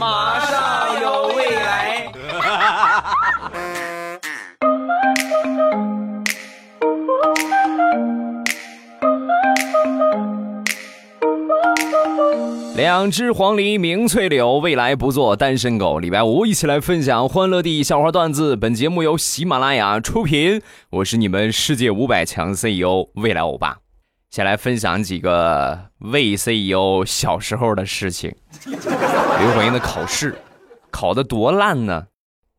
马上有未来。两只黄鹂鸣翠柳，未来不做单身狗。礼拜五一起来分享欢乐地笑话段子。本节目由喜马拉雅出品，我是你们世界五百强 CEO 未来欧巴。先来分享几个魏 CEO 小时候的事情。有一回的，考试考的多烂呢，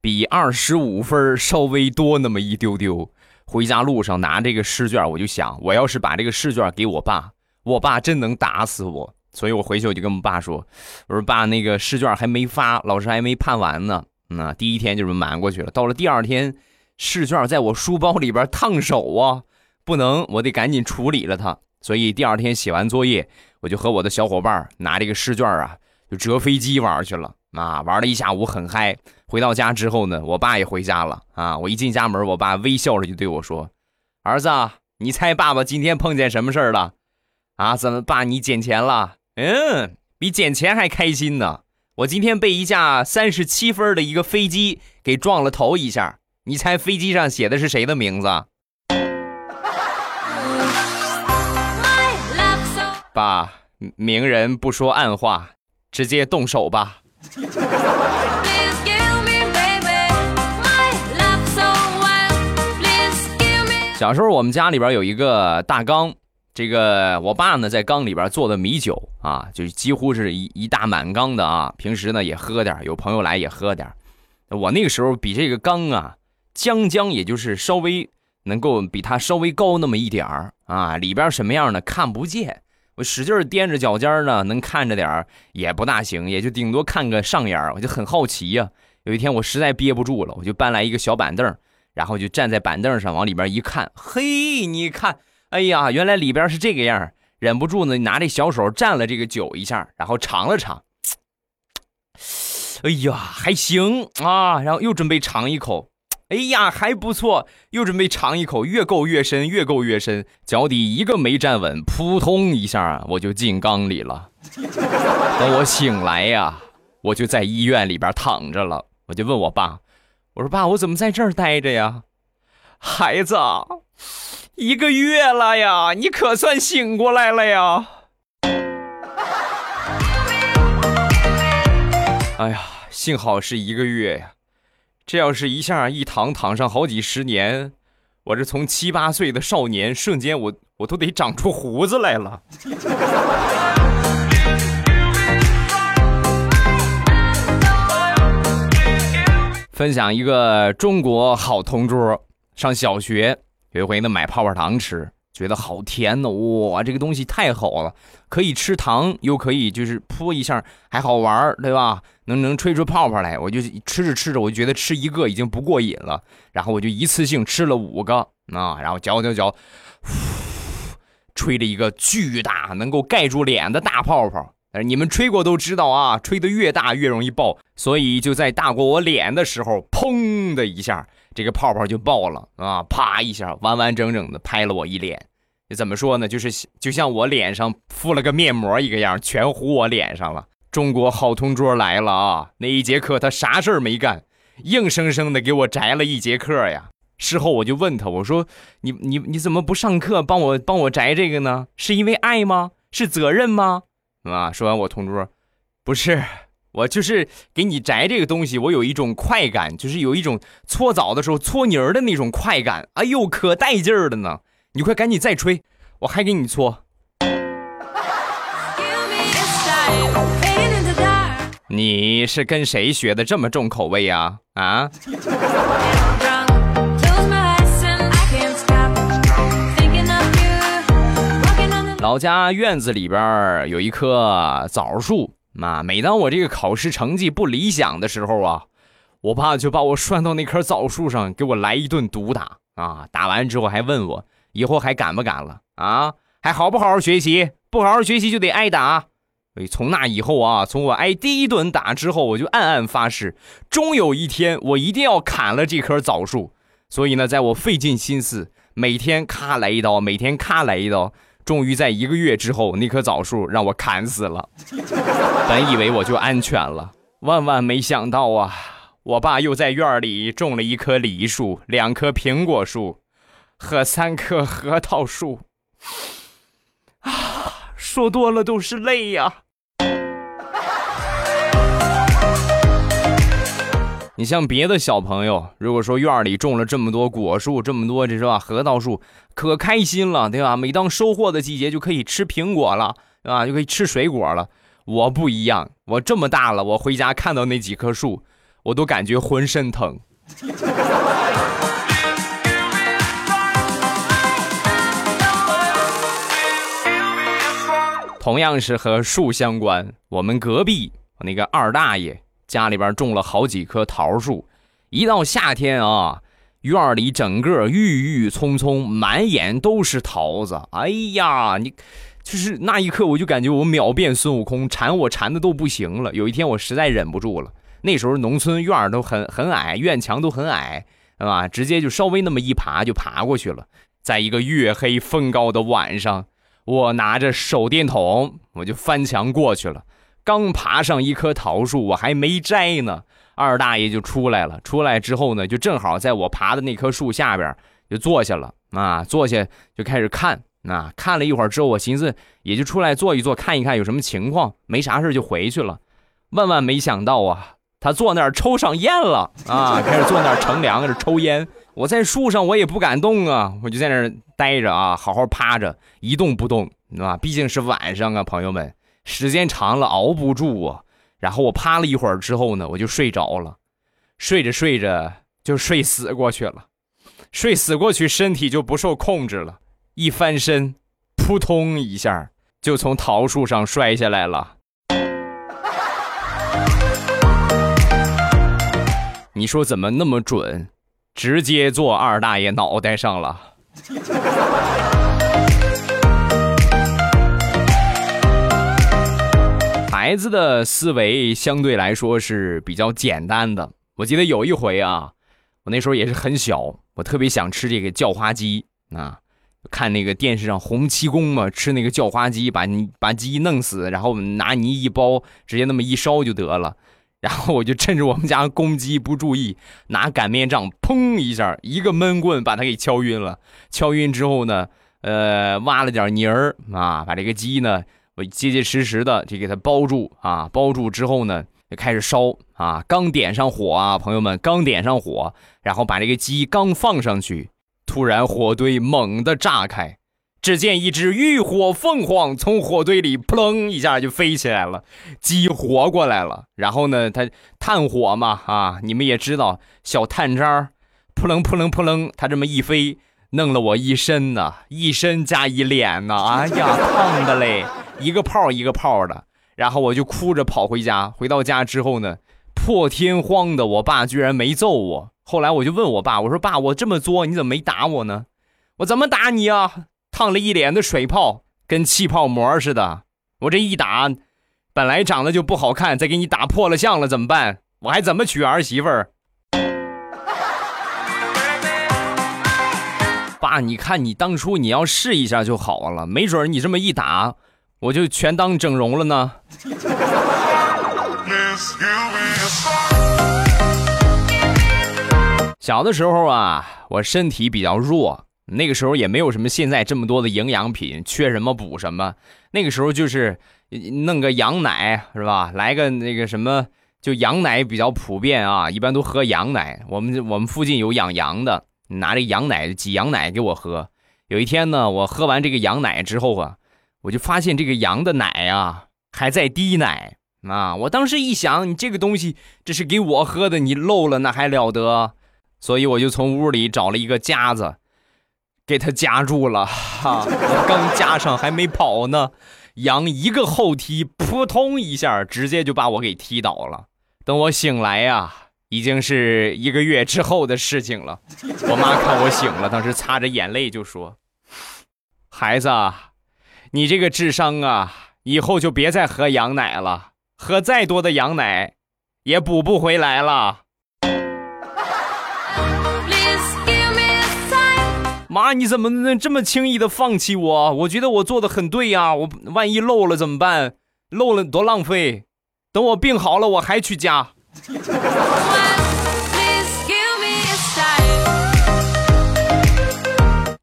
比二十五分稍微多那么一丢丢。回家路上拿这个试卷，我就想，我要是把这个试卷给我爸，我爸真能打死我。所以我回去我就跟我爸说：“我说爸，那个试卷还没发，老师还没判完呢。那第一天就这么瞒过去了。到了第二天，试卷在我书包里边烫手啊，不能，我得赶紧处理了它。所以第二天写完作业，我就和我的小伙伴拿这个试卷啊，就折飞机玩去了啊，玩了一下午很嗨。回到家之后呢，我爸也回家了啊。我一进家门，我爸微笑着就对我说：‘儿子，你猜爸爸今天碰见什么事儿了？啊，怎么爸你捡钱了？’嗯，比捡钱还开心呢！我今天被一架三十七分的一个飞机给撞了头一下，你猜飞机上写的是谁的名字？爸，明人不说暗话，直接动手吧。小时候我们家里边有一个大缸。这个我爸呢，在缸里边做的米酒啊，就几乎是一一大满缸的啊。平时呢也喝点，有朋友来也喝点。我那个时候比这个缸啊，将将也就是稍微能够比它稍微高那么一点儿啊。里边什么样的看不见，我使劲踮着脚尖呢，能看着点儿也不大行，也就顶多看个上眼我就很好奇呀。有一天我实在憋不住了，我就搬来一个小板凳，然后就站在板凳上往里边一看，嘿，你看。哎呀，原来里边是这个样忍不住呢，拿这小手蘸了这个酒一下，然后尝了尝。哎呀，还行啊，然后又准备尝一口。哎呀，还不错，又准备尝一口，越够越深，越够越深，脚底一个没站稳，扑通一下我就进缸里了。等我醒来呀，我就在医院里边躺着了。我就问我爸，我说爸，我怎么在这儿待着呀？孩子。一个月了呀，你可算醒过来了呀！哎呀，幸好是一个月呀，这要是一下一躺躺上好几十年，我这从七八岁的少年，瞬间我我都得长出胡子来了。分享一个中国好同桌，上小学。有一回呢，买泡泡糖吃，觉得好甜呢，哇，这个东西太好了，可以吃糖，又可以就是扑一下，还好玩对吧？能能吹出泡泡来，我就吃着吃着，我就觉得吃一个已经不过瘾了，然后我就一次性吃了五个啊，然后嚼嚼嚼，吹了一个巨大，能够盖住脸的大泡泡。但是你们吹过都知道啊，吹得越大越容易爆，所以就在大过我脸的时候，砰的一下。这个泡泡就爆了啊！啪一下，完完整整的拍了我一脸。怎么说呢？就是就像我脸上敷了个面膜一个样，全糊我脸上了。中国好同桌来了啊！那一节课他啥事儿没干，硬生生的给我摘了一节课呀。事后我就问他，我说：“你你你怎么不上课帮我帮我摘这个呢？是因为爱吗？是责任吗？”啊！说完我同桌，不是。我就是给你摘这个东西，我有一种快感，就是有一种搓澡的时候搓泥儿的那种快感。哎呦，可带劲儿的呢！你快赶紧再吹，我还给你搓。你是跟谁学的这么重口味呀？啊？老家院子里边有一棵枣树。妈，每当我这个考试成绩不理想的时候啊，我爸就把我拴到那棵枣树上，给我来一顿毒打啊！打完之后还问我以后还敢不敢了啊？还好不好好学习？不好好学习就得挨打。所以从那以后啊，从我挨第一顿打之后，我就暗暗发誓，终有一天我一定要砍了这棵枣树。所以呢，在我费尽心思，每天咔来一刀，每天咔来一刀。终于在一个月之后，那棵枣树让我砍死了。本以为我就安全了，万万没想到啊，我爸又在院里种了一棵梨树、两棵苹果树和三棵核桃树。啊，说多了都是泪呀。你像别的小朋友，如果说院里种了这么多果树，这么多这是吧？核桃树，可开心了，对吧？每当收获的季节，就可以吃苹果了，对吧？就可以吃水果了。我不一样，我这么大了，我回家看到那几棵树，我都感觉浑身疼。同样是和树相关，我们隔壁那个二大爷。家里边种了好几棵桃树，一到夏天啊，院里整个郁郁葱葱，满眼都是桃子。哎呀，你就是那一刻，我就感觉我秒变孙悟空，馋我馋的都不行了。有一天我实在忍不住了，那时候农村院都很很矮，院墙都很矮，啊？直接就稍微那么一爬就爬过去了。在一个月黑风高的晚上，我拿着手电筒，我就翻墙过去了。刚爬上一棵桃树，我还没摘呢，二大爷就出来了。出来之后呢，就正好在我爬的那棵树下边就坐下了啊，坐下就开始看啊。看了一会儿之后，我寻思也就出来坐一坐，看一看有什么情况，没啥事就回去了。万万没想到啊，他坐那儿抽上烟了啊，开始坐那儿乘凉开始抽烟。我在树上我也不敢动啊，我就在那儿待着啊，好好趴着一动不动，啊？毕竟是晚上啊，朋友们。时间长了熬不住啊，然后我趴了一会儿之后呢，我就睡着了，睡着睡着就睡死过去了，睡死过去身体就不受控制了，一翻身，扑通一下就从桃树上摔下来了。你说怎么那么准？直接坐二大爷脑袋上了。孩子的思维相对来说是比较简单的。我记得有一回啊，我那时候也是很小，我特别想吃这个叫花鸡啊，看那个电视上洪七公嘛，吃那个叫花鸡，把你把鸡弄死，然后拿泥一包，直接那么一烧就得了。然后我就趁着我们家公鸡不注意，拿擀面杖砰一下，一个闷棍把它给敲晕了。敲晕之后呢，呃，挖了点泥儿啊，把这个鸡呢。我结结实实的就给它包住啊，包住之后呢，就开始烧啊。刚点上火啊，朋友们，刚点上火，然后把这个鸡刚放上去，突然火堆猛地炸开，只见一只浴火凤凰从火堆里扑棱一下就飞起来了，鸡活过来了。然后呢，它炭火嘛啊，你们也知道，小炭渣扑棱扑棱扑棱，它这么一飞，弄了我一身呐，一身加一脸呐，哎呀，烫的嘞。一个泡一个泡的，然后我就哭着跑回家。回到家之后呢，破天荒的，我爸居然没揍我。后来我就问我爸，我说：“爸，我这么作，你怎么没打我呢？我怎么打你啊？烫了一脸的水泡，跟气泡膜似的。我这一打，本来长得就不好看，再给你打破了相了，怎么办？我还怎么娶儿媳妇儿？”爸，你看你当初你要试一下就好了，没准你这么一打。我就全当整容了呢。小的时候啊，我身体比较弱，那个时候也没有什么现在这么多的营养品，缺什么补什么。那个时候就是弄个羊奶是吧？来个那个什么，就羊奶比较普遍啊，一般都喝羊奶。我们我们附近有养羊的，拿这羊奶挤羊奶给我喝。有一天呢，我喝完这个羊奶之后啊。我就发现这个羊的奶啊还在滴奶啊！我当时一想，你这个东西这是给我喝的，你漏了那还了得？所以我就从屋里找了一个夹子，给他夹住了。哈，我 刚夹上还没跑呢，羊一个后踢，扑通一下，直接就把我给踢倒了。等我醒来呀，已经是一个月之后的事情了。我妈看我醒了，当时擦着眼泪就说：“孩子。”你这个智商啊，以后就别再喝羊奶了，喝再多的羊奶，也补不回来了。妈，你怎么能这么轻易的放弃我？我觉得我做的很对呀，我万一漏了怎么办？漏了多浪费。等我病好了，我还去加。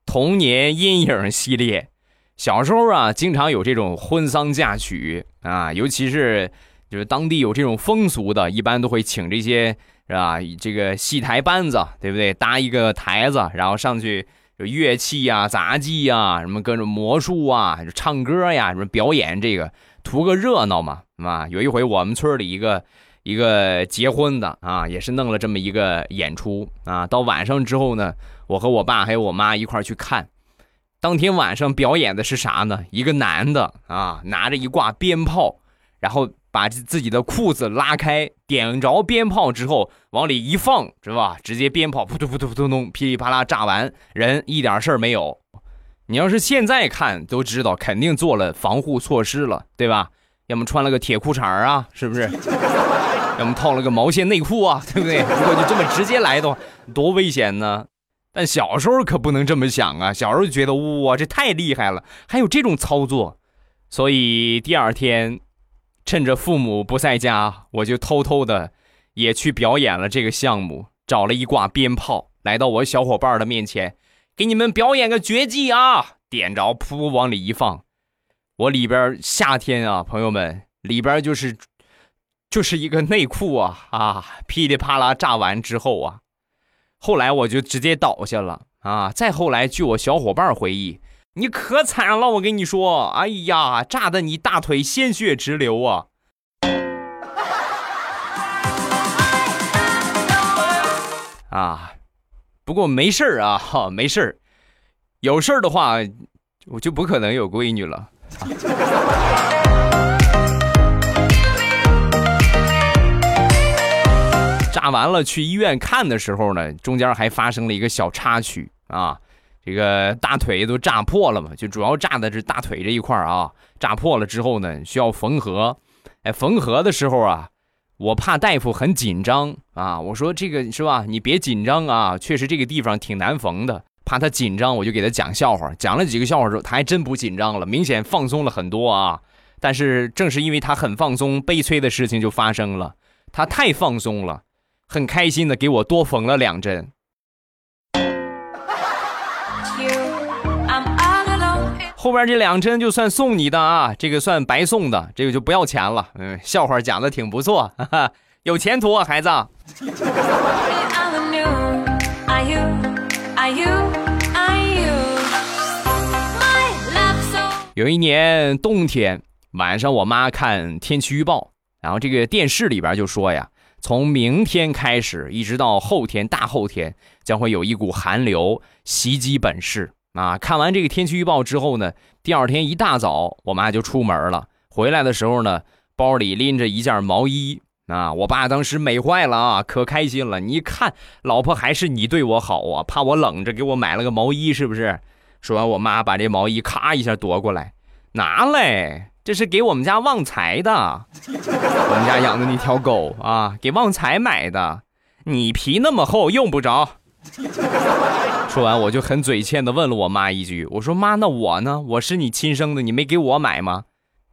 童年阴影系列，小时候啊，经常有这种婚丧嫁娶啊，尤其是就是当地有这种风俗的，一般都会请这些是吧？这个戏台班子，对不对？搭一个台子，然后上去有乐器呀、杂技呀，什么各种魔术啊、唱歌呀，什么表演，这个图个热闹嘛，啊。有一回我们村里一个一个结婚的啊，也是弄了这么一个演出啊，到晚上之后呢。我和我爸还有我妈一块去看，当天晚上表演的是啥呢？一个男的啊，拿着一挂鞭炮，然后把自己的裤子拉开，点着鞭炮之后往里一放，是吧？直接鞭炮扑通扑通扑通通，噼里啪啦炸完，人一点事儿没有。你要是现在看都知道，肯定做了防护措施了，对吧？要么穿了个铁裤衩啊，是不是？要么套了个毛线内裤啊，对不对？如果就这么直接来的话，多危险呢！但小时候可不能这么想啊！小时候觉得哇，这太厉害了，还有这种操作。所以第二天，趁着父母不在家，我就偷偷的也去表演了这个项目，找了一挂鞭炮，来到我小伙伴的面前，给你们表演个绝技啊！点着，噗，往里一放，我里边夏天啊，朋友们，里边就是就是一个内裤啊啊，噼里啪啦炸完之后啊。后来我就直接倒下了啊！再后来，据我小伙伴回忆，你可惨了，我跟你说，哎呀，炸的你大腿鲜血直流啊！啊，不过没事儿啊，哈，没事儿。有事儿的话，我就不可能有闺女了。炸完了去医院看的时候呢，中间还发生了一个小插曲啊，这个大腿都炸破了嘛，就主要炸的是大腿这一块啊，炸破了之后呢，需要缝合。哎，缝合的时候啊，我怕大夫很紧张啊，我说这个是吧？你别紧张啊，确实这个地方挺难缝的，怕他紧张，我就给他讲笑话，讲了几个笑话之后，他还真不紧张了，明显放松了很多啊。但是正是因为他很放松，悲催的事情就发生了，他太放松了。很开心的给我多缝了两针，后边这两针就算送你的啊，这个算白送的，这个就不要钱了。嗯，笑话讲的挺不错，哈哈，有前途啊，孩子。有一年冬天晚上，我妈看天气预报，然后这个电视里边就说呀。从明天开始，一直到后天、大后天，将会有一股寒流袭击本市啊！看完这个天气预报之后呢，第二天一大早，我妈就出门了。回来的时候呢，包里拎着一件毛衣啊！我爸当时美坏了啊，可开心了。你看，老婆还是你对我好啊，怕我冷着，给我买了个毛衣，是不是？说完，我妈把这毛衣咔一下夺过来，拿来。这是给我们家旺财的，我们家养的那条狗啊，给旺财买的。你皮那么厚，用不着。说完，我就很嘴欠的问了我妈一句：“我说妈，那我呢？我是你亲生的，你没给我买吗？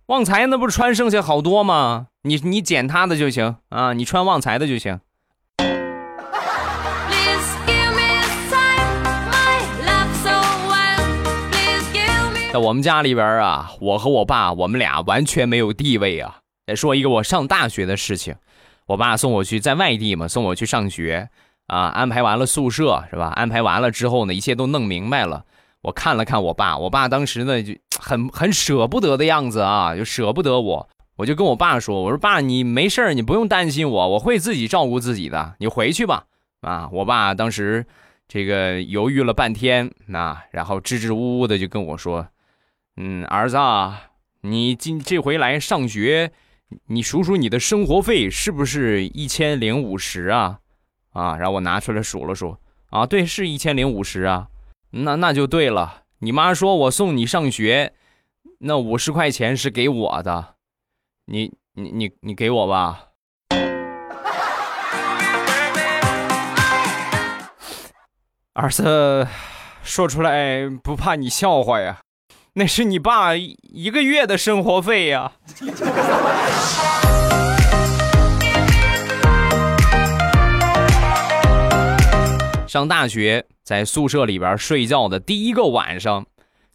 旺财那不是穿剩下好多吗？你你捡他的就行啊，你穿旺财的就行。”在我们家里边啊，我和我爸，我们俩完全没有地位啊。再说一个我上大学的事情，我爸送我去在外地嘛，送我去上学啊，安排完了宿舍是吧？安排完了之后呢，一切都弄明白了。我看了看我爸，我爸当时呢就很很舍不得的样子啊，就舍不得我。我就跟我爸说：“我说爸，你没事你不用担心我，我会自己照顾自己的，你回去吧。”啊，我爸当时这个犹豫了半天，那然后支支吾吾的就跟我说。嗯，儿子，啊你今这回来上学，你数数你的生活费是不是一千零五十啊？啊，然后我拿出来数了数，啊，对，是一千零五十啊。那那就对了。你妈说我送你上学，那五十块钱是给我的，你你你你给我吧。儿子，说出来不怕你笑话呀。那是你爸一个月的生活费呀。上大学在宿舍里边睡觉的第一个晚上，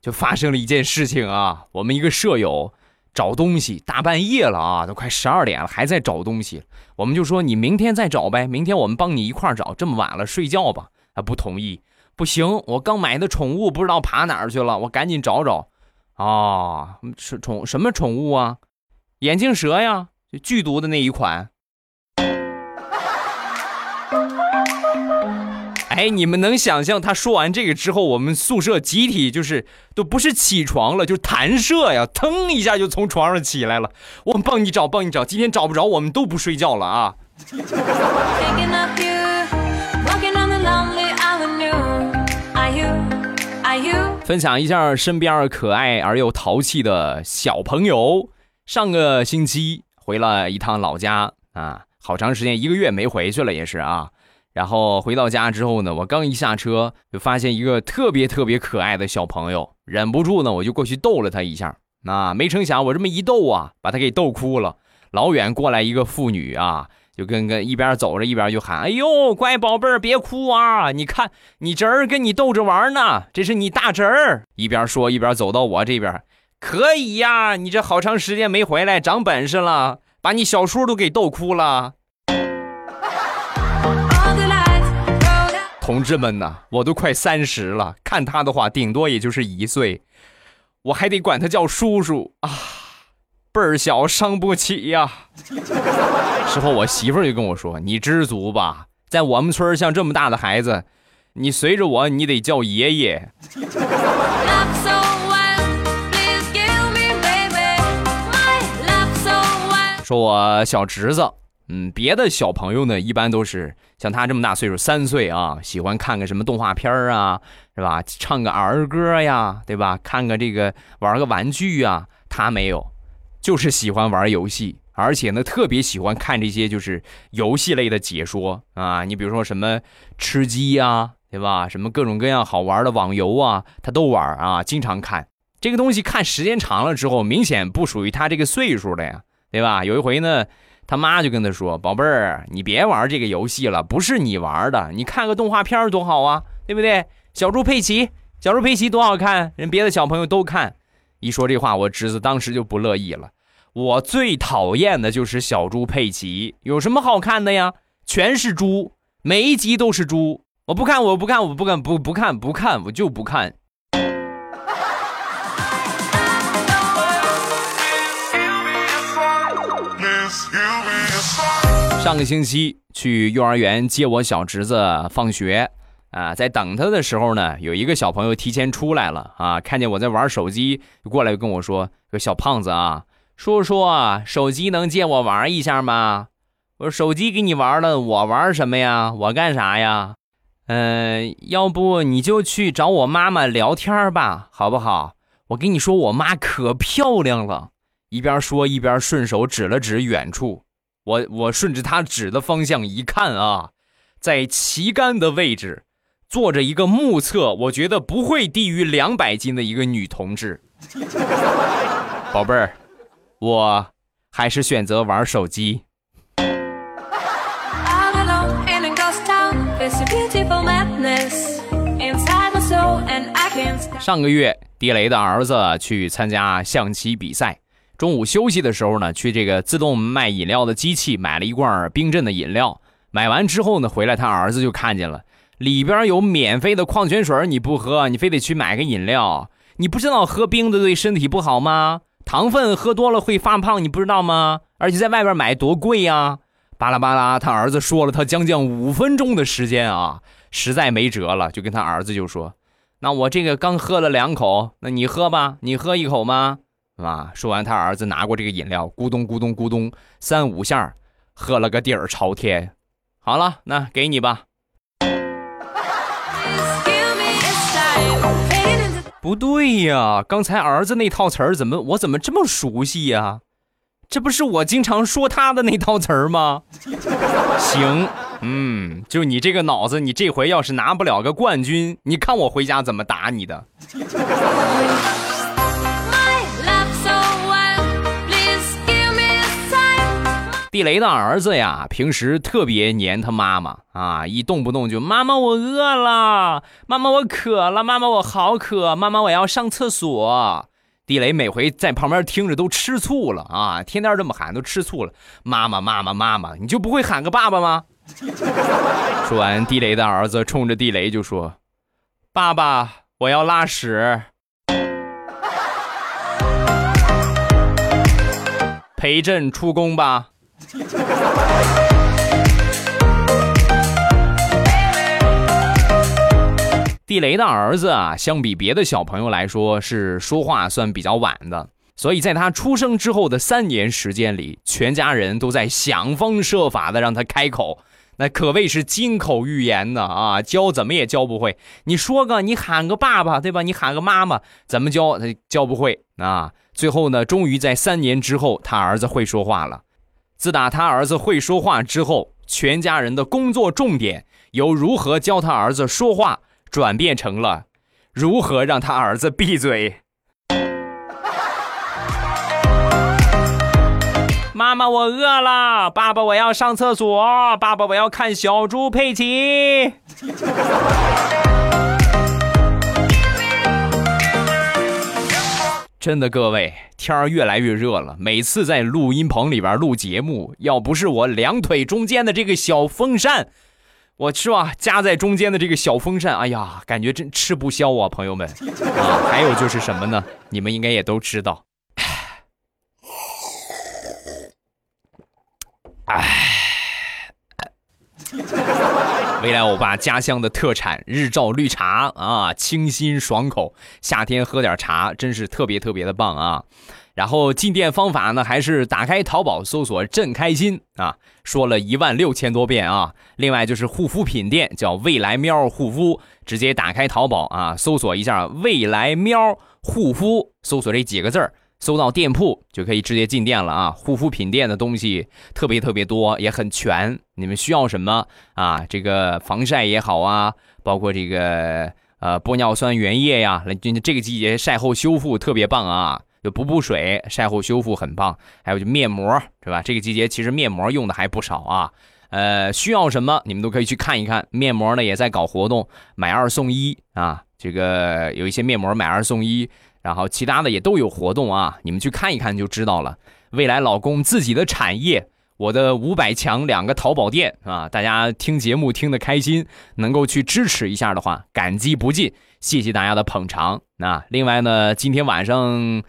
就发生了一件事情啊。我们一个舍友找东西，大半夜了啊，都快十二点了，还在找东西。我们就说你明天再找呗，明天我们帮你一块找。这么晚了，睡觉吧。他不同意，不行，我刚买的宠物不知道爬哪儿去了，我赶紧找找。啊，是宠什么宠物啊？眼镜蛇呀，就剧毒的那一款。哎，你们能想象他说完这个之后，我们宿舍集体就是都不是起床了，就是弹射呀，腾一下就从床上起来了。我们帮你找，帮你找，今天找不着，我们都不睡觉了啊！分享一下身边可爱而又淘气的小朋友。上个星期回了一趟老家啊，好长时间，一个月没回去了，也是啊。然后回到家之后呢，我刚一下车就发现一个特别特别可爱的小朋友，忍不住呢，我就过去逗了他一下。那没成想我这么一逗啊，把他给逗哭了。老远过来一个妇女啊，就跟跟一边走着一边就喊：“哎呦，乖宝贝儿，别哭啊！你看你侄儿跟你逗着玩呢，这是你大侄儿。”一边说一边走到我这边，可以呀，你这好长时间没回来，长本事了，把你小叔都给逗哭了。同志们呐，我都快三十了，看他的话，顶多也就是一岁，我还得管他叫叔叔啊，辈儿小伤不起呀。事后我媳妇儿就跟我说：“你知足吧，在我们村像这么大的孩子，你随着我，你得叫爷爷。”说我小侄子。嗯，别的小朋友呢，一般都是像他这么大岁数，三岁啊，喜欢看个什么动画片啊，是吧？唱个儿歌呀，对吧？看个这个，玩个玩具啊。他没有，就是喜欢玩游戏，而且呢，特别喜欢看这些就是游戏类的解说啊。你比如说什么吃鸡呀，对吧？什么各种各样好玩的网游啊，他都玩啊，经常看。这个东西看时间长了之后，明显不属于他这个岁数的呀，对吧？有一回呢。他妈就跟他说：“宝贝儿，你别玩这个游戏了，不是你玩的，你看个动画片多好啊，对不对？小猪佩奇，小猪佩奇多好看，人别的小朋友都看。”一说这话，我侄子当时就不乐意了。我最讨厌的就是小猪佩奇，有什么好看的呀？全是猪，每一集都是猪。我不看，我不看，我不看，不不看，不看，我就不看。上个星期去幼儿园接我小侄子放学，啊，在等他的时候呢，有一个小朋友提前出来了啊，看见我在玩手机，就过来跟我说：“个小胖子啊，叔叔啊，手机能借我玩一下吗？”我说：“手机给你玩了，我玩什么呀？我干啥呀？嗯，要不你就去找我妈妈聊天吧，好不好？我跟你说，我妈可漂亮了。”一边说一边顺手指了指远处。我我顺着他指的方向一看啊，在旗杆的位置坐着一个目测我觉得不会低于两百斤的一个女同志。宝贝儿，我还是选择玩手机。上个月，地雷的儿子去参加象棋比赛。中午休息的时候呢，去这个自动卖饮料的机器买了一罐冰镇的饮料。买完之后呢，回来他儿子就看见了，里边有免费的矿泉水，你不喝，你非得去买个饮料。你不知道喝冰的对身体不好吗？糖分喝多了会发胖，你不知道吗？而且在外边买多贵呀！巴拉巴拉，他儿子说了他将近五分钟的时间啊，实在没辙了，就跟他儿子就说：“那我这个刚喝了两口，那你喝吧，你喝一口吗？”啊！说完，他儿子拿过这个饮料，咕咚咕咚咕咚三五下，喝了个底儿朝天。好了，那给你吧。不对呀，刚才儿子那套词儿怎么我怎么这么熟悉呀？这不是我经常说他的那套词儿吗？行，嗯，就你这个脑子，你这回要是拿不了个冠军，你看我回家怎么打你的。地雷的儿子呀，平时特别黏他妈妈啊，一动不动就妈妈我饿了，妈妈我渴了，妈妈我好渴，妈妈我要上厕所。地雷每回在旁边听着都吃醋了啊，天天这么喊都吃醋了。妈妈妈妈妈妈，你就不会喊个爸爸吗？说完，地雷的儿子冲着地雷就说：“爸爸，我要拉屎。”陪朕出宫吧。地雷的儿子啊，相比别的小朋友来说，是说话算比较晚的，所以在他出生之后的三年时间里，全家人都在想方设法的让他开口，那可谓是金口玉言呢啊，教怎么也教不会。你说个，你喊个爸爸，对吧？你喊个妈妈，怎么教他教不会啊？最后呢，终于在三年之后，他儿子会说话了。自打他儿子会说话之后，全家人的工作重点由如何教他儿子说话。转变成了如何让他儿子闭嘴。妈妈，我饿了。爸爸，我要上厕所。爸爸，我要看小猪佩奇。真的，各位，天儿越来越热了。每次在录音棚里边录节目，要不是我两腿中间的这个小风扇。我是吧，夹在中间的这个小风扇，哎呀，感觉真吃不消啊，朋友们啊！还有就是什么呢？你们应该也都知道，哎，未来欧巴家乡的特产日照绿茶啊，清新爽口，夏天喝点茶真是特别特别的棒啊！然后进店方法呢，还是打开淘宝搜索“朕开心”啊，说了一万六千多遍啊。另外就是护肤品店叫未来喵护肤，直接打开淘宝啊，搜索一下“未来喵护肤”，搜索这几个字儿，搜到店铺就可以直接进店了啊。护肤品店的东西特别特别多，也很全。你们需要什么啊？这个防晒也好啊，包括这个呃玻尿酸原液呀，来这个季节晒后修复特别棒啊。就补补水，晒后修复很棒。还有就面膜，是吧？这个季节其实面膜用的还不少啊。呃，需要什么你们都可以去看一看。面膜呢也在搞活动，买二送一啊。这个有一些面膜买二送一，然后其他的也都有活动啊。你们去看一看就知道了。未来老公自己的产业，我的五百强两个淘宝店啊，大家听节目听得开心，能够去支持一下的话，感激不尽。谢谢大家的捧场。那另外呢，今天晚上。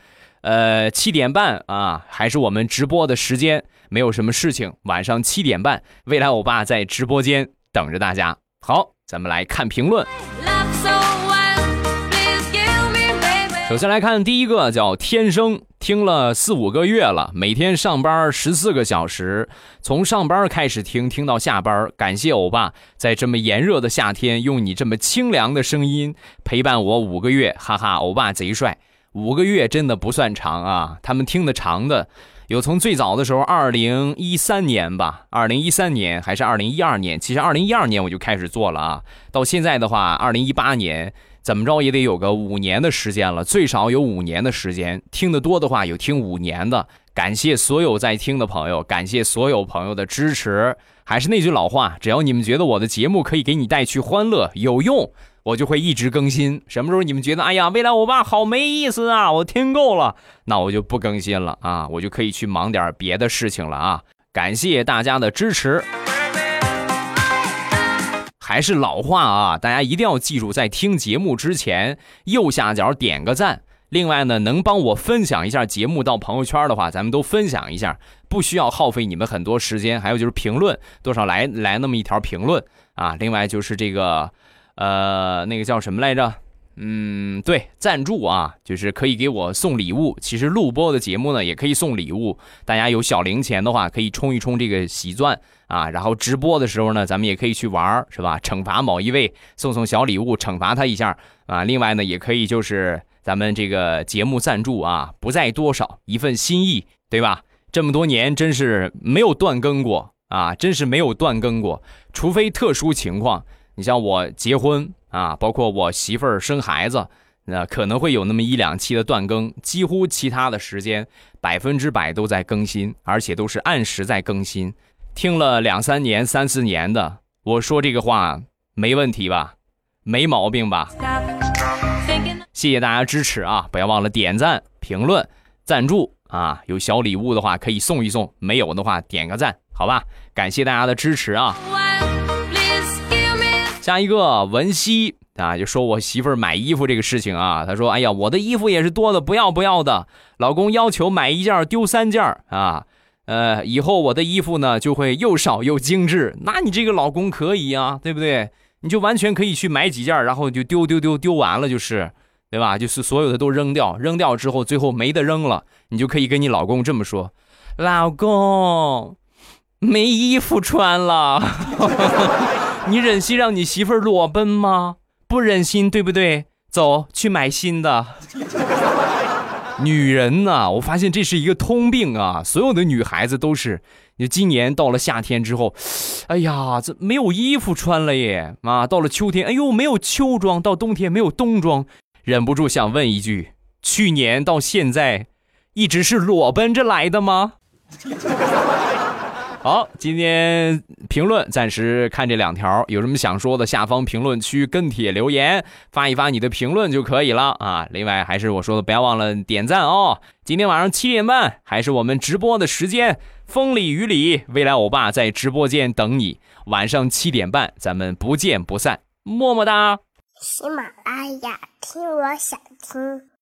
呃，七点半啊，还是我们直播的时间，没有什么事情。晚上七点半，未来欧巴在直播间等着大家。好，咱们来看评论。首先来看第一个，叫天生，听了四五个月了，每天上班十四个小时，从上班开始听，听到下班。感谢欧巴在这么炎热的夏天，用你这么清凉的声音陪伴我五个月，哈哈，欧巴贼帅。五个月真的不算长啊！他们听的长的，有从最早的时候，二零一三年吧，二零一三年还是二零一二年？其实二零一二年我就开始做了啊。到现在的话，二零一八年怎么着也得有个五年的时间了，最少有五年的时间。听得多的话，有听五年的。感谢所有在听的朋友，感谢所有朋友的支持。还是那句老话，只要你们觉得我的节目可以给你带去欢乐，有用。我就会一直更新，什么时候你们觉得哎呀，未来我爸好没意思啊，我听够了，那我就不更新了啊，我就可以去忙点别的事情了啊。感谢大家的支持，还是老话啊，大家一定要记住，在听节目之前右下角点个赞。另外呢，能帮我分享一下节目到朋友圈的话，咱们都分享一下，不需要耗费你们很多时间。还有就是评论，多少来来那么一条评论啊。另外就是这个。呃，那个叫什么来着？嗯，对，赞助啊，就是可以给我送礼物。其实录播的节目呢，也可以送礼物。大家有小零钱的话，可以充一充这个喜钻啊。然后直播的时候呢，咱们也可以去玩是吧？惩罚某一位，送送小礼物，惩罚他一下啊。另外呢，也可以就是咱们这个节目赞助啊，不在多少，一份心意，对吧？这么多年真是没有断更过啊，真是没有断更过，除非特殊情况。你像我结婚啊，包括我媳妇儿生孩子，那可能会有那么一两期的断更，几乎其他的时间百分之百都在更新，而且都是按时在更新。听了两三年、三四年的，我说这个话没问题吧？没毛病吧？谢谢大家支持啊！不要忘了点赞、评论、赞助啊！有小礼物的话可以送一送，没有的话点个赞，好吧？感谢大家的支持啊！下一个文熙啊，就说我媳妇儿买衣服这个事情啊，她说：“哎呀，我的衣服也是多的不要不要的，老公要求买一件丢三件啊，呃，以后我的衣服呢就会又少又精致。那你这个老公可以啊，对不对？你就完全可以去买几件，然后就丢丢丢丢完了就是，对吧？就是所有的都扔掉，扔掉之后最后没得扔了，你就可以跟你老公这么说：老公，没衣服穿了。”你忍心让你媳妇儿裸奔吗？不忍心，对不对？走去买新的。女人呐，我发现这是一个通病啊，所有的女孩子都是。你今年到了夏天之后，哎呀，这没有衣服穿了耶！啊，到了秋天，哎呦，没有秋装；到冬天没有冬装，忍不住想问一句：去年到现在，一直是裸奔着来的吗？好，今天评论暂时看这两条，有什么想说的，下方评论区跟帖留言，发一发你的评论就可以了啊。另外，还是我说的，不要忘了点赞哦。今天晚上七点半还是我们直播的时间，风里雨里，未来欧巴在直播间等你。晚上七点半，咱们不见不散，么么哒。喜马拉雅，听我想听。